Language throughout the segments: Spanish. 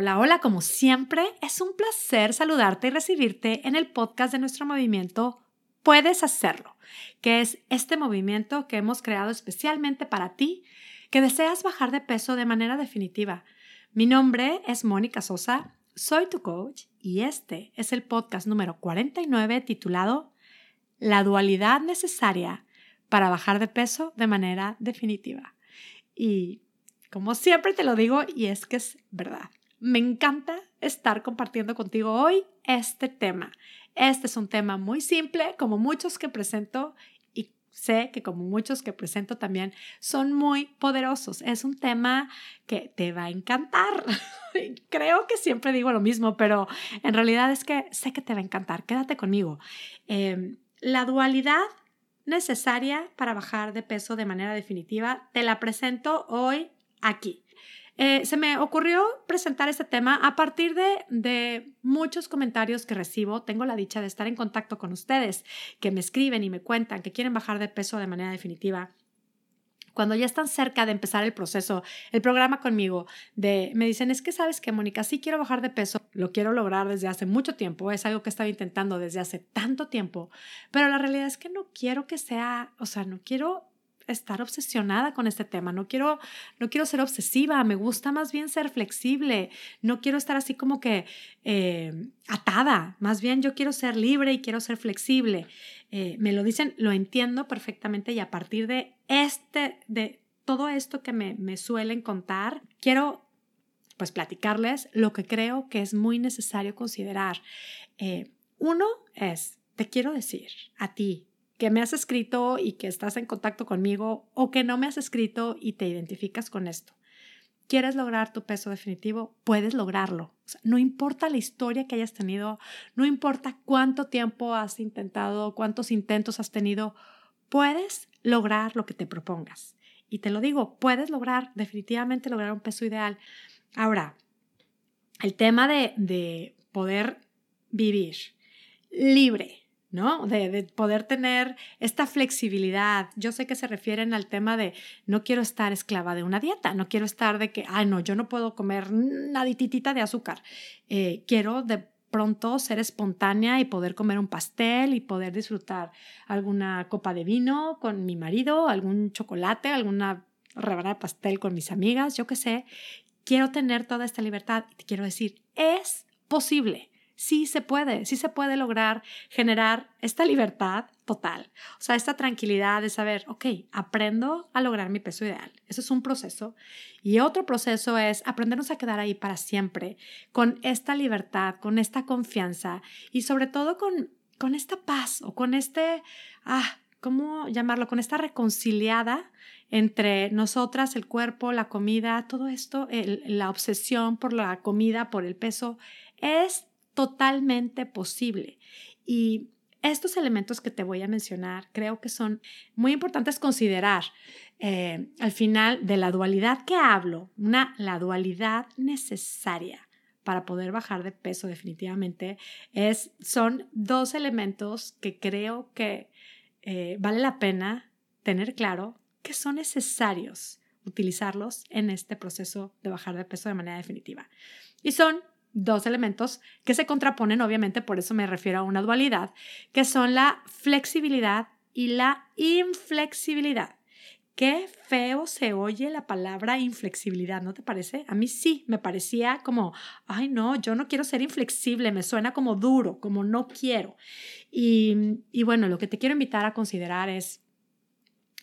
Hola, hola, como siempre, es un placer saludarte y recibirte en el podcast de nuestro movimiento Puedes hacerlo, que es este movimiento que hemos creado especialmente para ti que deseas bajar de peso de manera definitiva. Mi nombre es Mónica Sosa, soy tu coach y este es el podcast número 49 titulado La dualidad necesaria para bajar de peso de manera definitiva. Y como siempre te lo digo, y es que es verdad. Me encanta estar compartiendo contigo hoy este tema. Este es un tema muy simple, como muchos que presento, y sé que como muchos que presento también son muy poderosos. Es un tema que te va a encantar. Creo que siempre digo lo mismo, pero en realidad es que sé que te va a encantar. Quédate conmigo. Em, la dualidad necesaria para bajar de peso de manera definitiva, te la presento hoy aquí. Eh, se me ocurrió presentar este tema a partir de, muchos comentarios que recibo. Tengo la dicha de estar en contacto con ustedes, que me escriben y me cuentan que quieren bajar de peso de manera definitiva. Cuando ya están cerca de empezar el proceso, el programa conmigo, de, me dicen, es que sabes que, Mónica, sí quiero bajar de peso, lo quiero lograr desde hace mucho tiempo, es algo que estaba intentando desde hace tanto tiempo, pero la realidad es que no quiero que sea, o sea, no quiero estar obsesionada con este tema, no quiero, no quiero ser obsesiva, me gusta más bien ser flexible, no quiero estar así como que eh, atada, más bien yo quiero ser libre y quiero ser flexible. Eh, me lo dicen, lo entiendo perfectamente y a partir de este, de todo esto que me, me suelen contar, quiero pues platicarles lo que creo que es muy necesario considerar. Eh, uno es, te quiero decir a ti, que me has escrito y que estás en contacto conmigo o que no me has escrito y te identificas con esto. ¿Quieres lograr tu peso definitivo? Puedes lograrlo. no importa la historia que hayas tenido, no importa cuánto tiempo has intentado, cuántos intentos has tenido, puedes lograr lo que te propongas. Y te lo digo, puedes lograr, definitivamente lograr un peso ideal. Ahora, el tema de, de poder vivir libre, ¿no? De, poder tener esta flexibilidad. Yo sé que se refieren al tema de no quiero estar esclava de una dieta, no quiero estar de que, ay, no, yo no puedo comer nadititita de azúcar. Eh, quiero de pronto ser espontánea y poder comer un pastel y poder disfrutar alguna copa de vino con mi marido, algún chocolate, alguna rebanada de pastel con mis amigas, yo qué sé. Quiero tener toda esta libertad y te quiero decir, es posible sí se puede, sí se puede lograr generar esta libertad total, o sea, esta tranquilidad de saber, ok, aprendo a lograr mi peso ideal. Eso es un proceso. Y otro proceso es aprendernos a quedar ahí para siempre, con esta libertad, con esta confianza y sobre todo con, con esta paz o con este, ah, ¿cómo llamarlo? Con esta reconciliada entre nosotras, el cuerpo, la comida, todo esto, la obsesión por la comida, por el peso, es totalmente posible. Y estos elementos que te voy a mencionar creo que son muy importantes considerar eh, al final de la dualidad que hablo, una, la dualidad necesaria para poder bajar de peso definitivamente es, son dos elementos que creo que eh, vale la pena tener claro que son necesarios utilizarlos en este proceso de bajar de peso de manera definitiva. Y son dos elementos que se contraponen, obviamente, por eso me refiero a una dualidad, que son la flexibilidad y la inflexibilidad. Qué feo se oye la palabra inflexibilidad, ¿no te parece? A mí sí, me parecía como, ay no, yo no quiero ser inflexible, me suena como duro, como no quiero. Y, y bueno, lo que te quiero invitar a considerar es,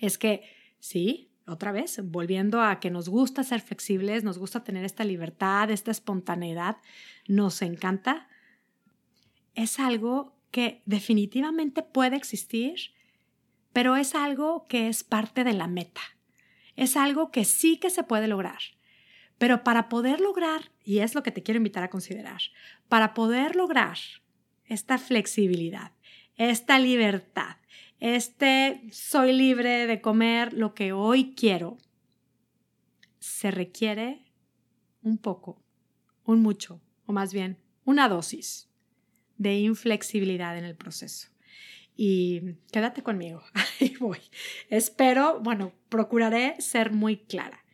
es que sí, otra vez, volviendo a que nos gusta ser flexibles, nos gusta tener esta libertad, esta espontaneidad, nos encanta, es algo que definitivamente puede existir, pero es algo que es parte de la meta. Es algo que sí que se puede lograr. Pero para poder lograr, y es lo que te quiero invitar a considerar, para poder lograr esta flexibilidad, esta libertad, este soy libre de comer lo que hoy quiero, se requiere un poco, un mucho, o más bien una dosis de inflexibilidad en el proceso. Y quédate conmigo, ahí voy. Espero, bueno, procuraré ser muy clara.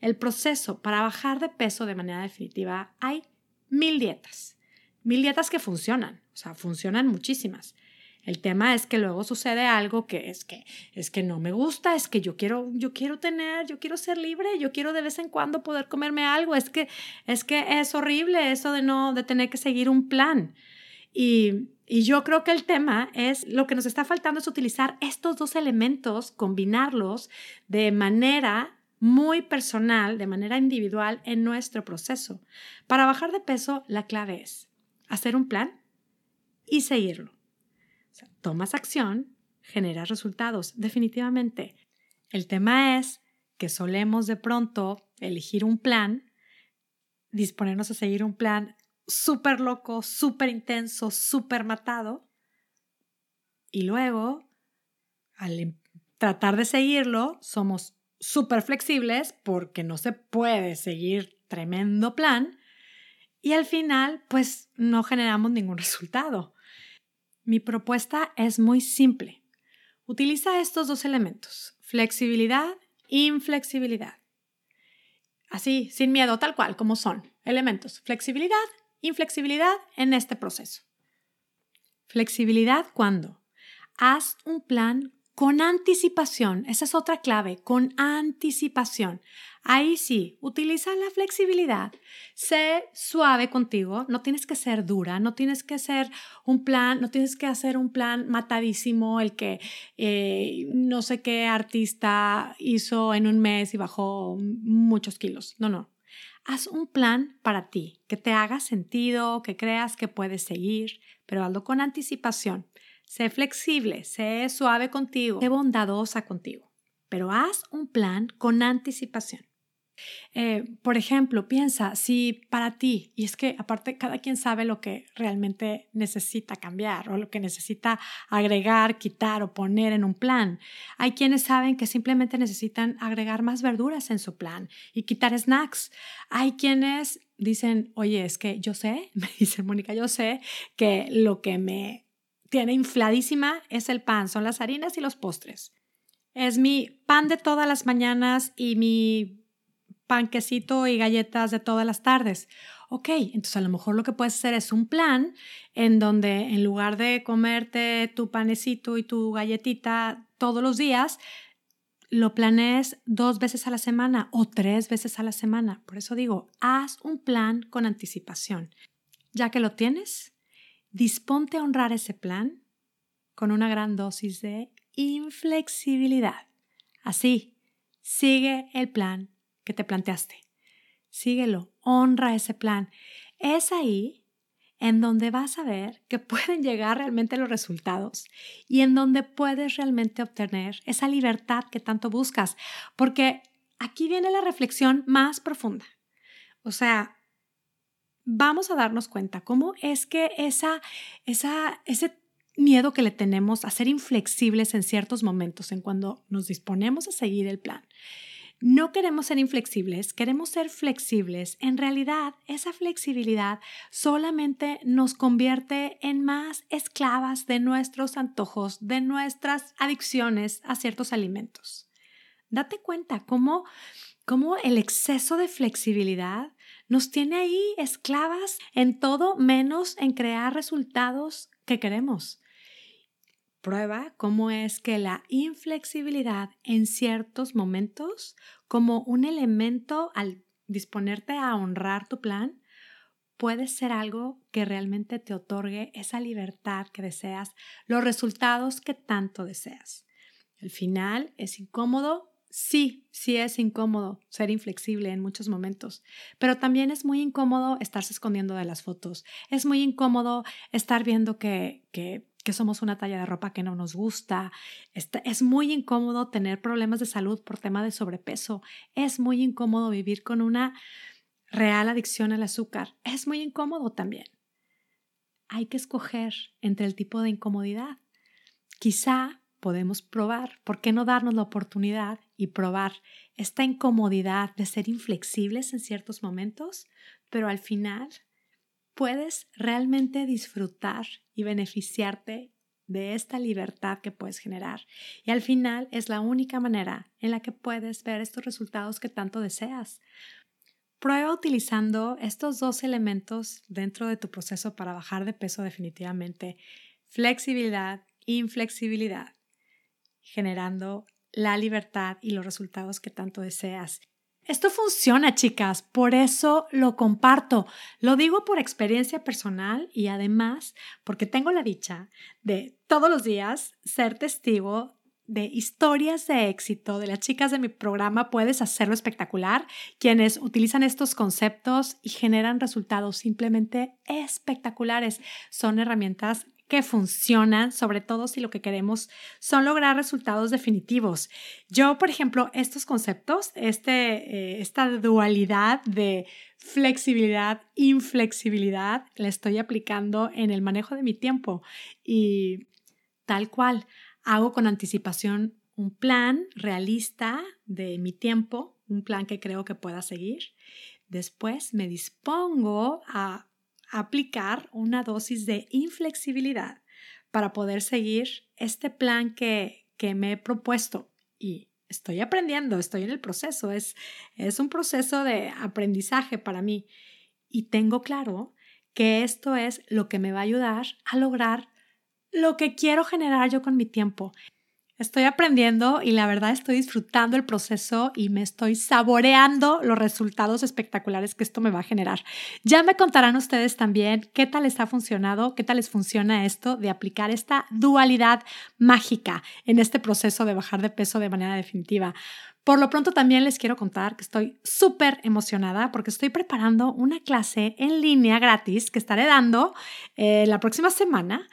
el proceso para bajar de peso de manera definitiva, hay mil dietas, mil dietas que funcionan, o sea, funcionan muchísimas. El tema es que luego sucede algo que es que es que no me gusta, es que yo quiero yo quiero tener, yo quiero ser libre, yo quiero de vez en cuando poder comerme algo, es que es que es horrible eso de no de tener que seguir un plan. Y, y yo creo que el tema es lo que nos está faltando es utilizar estos dos elementos, combinarlos de manera muy personal, de manera individual en nuestro proceso. Para bajar de peso, la clave es hacer un plan y seguirlo tomas acción, generas resultados, definitivamente. El tema es que solemos de pronto elegir un plan, disponernos a seguir un plan súper loco, súper intenso, súper matado, y luego, al em, tratar de seguirlo, somos súper flexibles porque no se puede seguir tremendo plan, y al final, pues no generamos ningún resultado. Mi propuesta es muy simple. Utiliza estos dos elementos, flexibilidad e inflexibilidad. Así, sin miedo, tal cual, como son. Elementos, flexibilidad, inflexibilidad en este proceso. Flexibilidad cuando haz un plan con anticipación, esa es otra clave, con anticipación. Ahí sí, utiliza la flexibilidad, sé suave contigo, no tienes que ser dura, no tienes que hacer un plan, no tienes que hacer un plan matadísimo, el que eh, no sé qué artista hizo en un mes y bajó muchos kilos. No, no. Haz un plan para ti, que te haga sentido, que creas que puedes seguir, pero hazlo con anticipación. Sé flexible, sé suave contigo, sé bondadosa contigo, pero haz un plan con anticipación. Eh, por ejemplo, piensa si para ti, y es que aparte cada quien sabe lo que realmente necesita cambiar o lo que necesita agregar, quitar o poner en un plan. Hay quienes saben que simplemente necesitan agregar más verduras en su plan y quitar snacks. Hay quienes dicen, oye, es que yo sé, me dice Mónica, yo sé que lo que me tiene infladísima es el pan, son las harinas y los postres. Es mi pan de todas las mañanas y mi panquecito y galletas de todas las tardes. Ok, entonces a lo mejor lo que puedes hacer es un plan en donde en lugar de comerte tu panecito y tu galletita todos los días, lo planees dos veces a la semana o tres veces a la semana. Por eso digo, haz un plan con anticipación. Ya que lo tienes, disponte a honrar ese plan con una gran dosis de inflexibilidad. Así, sigue el plan que te planteaste. Síguelo, honra ese plan. Es ahí en donde vas a ver que pueden llegar realmente los resultados y en donde puedes realmente obtener esa libertad que tanto buscas. Porque aquí viene la reflexión más profunda. O sea, vamos a darnos cuenta cómo es que esa, esa, ese miedo que le tenemos a ser inflexibles en ciertos momentos, en cuando nos disponemos a seguir el plan. No queremos ser inflexibles, queremos ser flexibles. En realidad, esa flexibilidad solamente nos convierte en más esclavas de nuestros antojos, de nuestras adicciones a ciertos alimentos. Date cuenta cómo, cómo el exceso de flexibilidad nos tiene ahí esclavas en todo menos en crear resultados que queremos. Prueba cómo es que la inflexibilidad en ciertos momentos, como un elemento al disponerte a honrar tu plan, puede ser algo que realmente te otorgue esa libertad que deseas, los resultados que tanto deseas. Al final es incómodo, Sí, sí es incómodo ser inflexible en muchos momentos, pero también es muy incómodo estarse escondiendo de las fotos. Es muy incómodo estar viendo que, que, que somos una talla de ropa que no nos gusta. Es muy incómodo tener problemas de salud por tema de sobrepeso. Es muy incómodo vivir con una real adicción al azúcar. Es muy incómodo también. Hay que escoger entre el tipo de incomodidad. Quizá podemos probar, ¿por qué no darnos la oportunidad y probar esta incomodidad de ser inflexibles en ciertos momentos, pero al final puedes realmente disfrutar y beneficiarte de esta libertad que puedes generar. Y al final es la única manera en la que puedes ver estos resultados que tanto deseas. Prueba utilizando estos dos elementos dentro de tu proceso para bajar de peso definitivamente. Flexibilidad, inflexibilidad, generando la libertad y los resultados que tanto deseas. Esto funciona, chicas, por eso lo comparto. Lo digo por experiencia personal y además porque tengo la dicha de todos los días ser testigo de historias de éxito de las chicas de mi programa Puedes hacerlo espectacular, quienes utilizan estos conceptos y generan resultados simplemente espectaculares. Son herramientas que funcionan, sobre todo si lo que queremos son lograr resultados definitivos. Yo, por ejemplo, estos conceptos, este, eh, esta dualidad de flexibilidad, inflexibilidad, la estoy aplicando en el manejo de mi tiempo y tal cual, hago con anticipación un plan realista de mi tiempo, un plan que creo que pueda seguir. Después me dispongo a aplicar una dosis de inflexibilidad para poder seguir este plan que, que me he propuesto y estoy aprendiendo, estoy en el proceso, es, es un proceso de aprendizaje para mí y tengo claro que esto es lo que me va a ayudar a lograr lo que quiero generar yo con mi tiempo. Estoy aprendiendo y la verdad estoy disfrutando el proceso y me estoy saboreando los resultados espectaculares que esto me va a generar. Ya me contarán ustedes también qué tal les ha funcionado, qué tal les funciona esto de aplicar esta dualidad mágica en este proceso de bajar de peso de manera definitiva. Por lo pronto también les quiero contar que estoy súper emocionada porque estoy preparando una clase en línea gratis que estaré dando eh, la próxima semana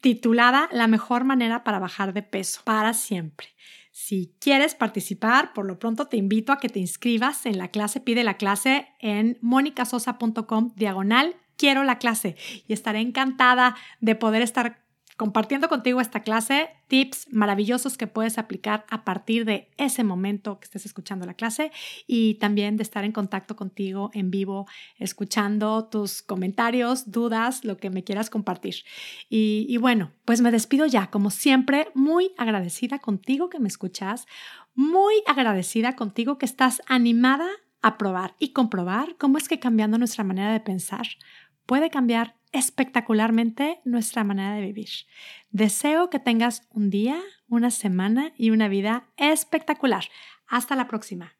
titulada La mejor manera para bajar de peso para siempre. Si quieres participar, por lo pronto te invito a que te inscribas en la clase, pide la clase en monicasosa.com diagonal quiero la clase y estaré encantada de poder estar compartiendo contigo esta clase, tips maravillosos que puedes aplicar a partir de ese momento que estés escuchando la clase y también de estar en contacto contigo en vivo, escuchando tus comentarios, dudas, lo que me quieras compartir. Y, y bueno, pues me despido ya, como siempre, muy agradecida contigo que me escuchas, muy agradecida contigo que estás animada a probar y comprobar cómo es que cambiando nuestra manera de pensar puede cambiar espectacularmente nuestra manera de vivir. Deseo que tengas un día, una semana y una vida espectacular. Hasta la próxima.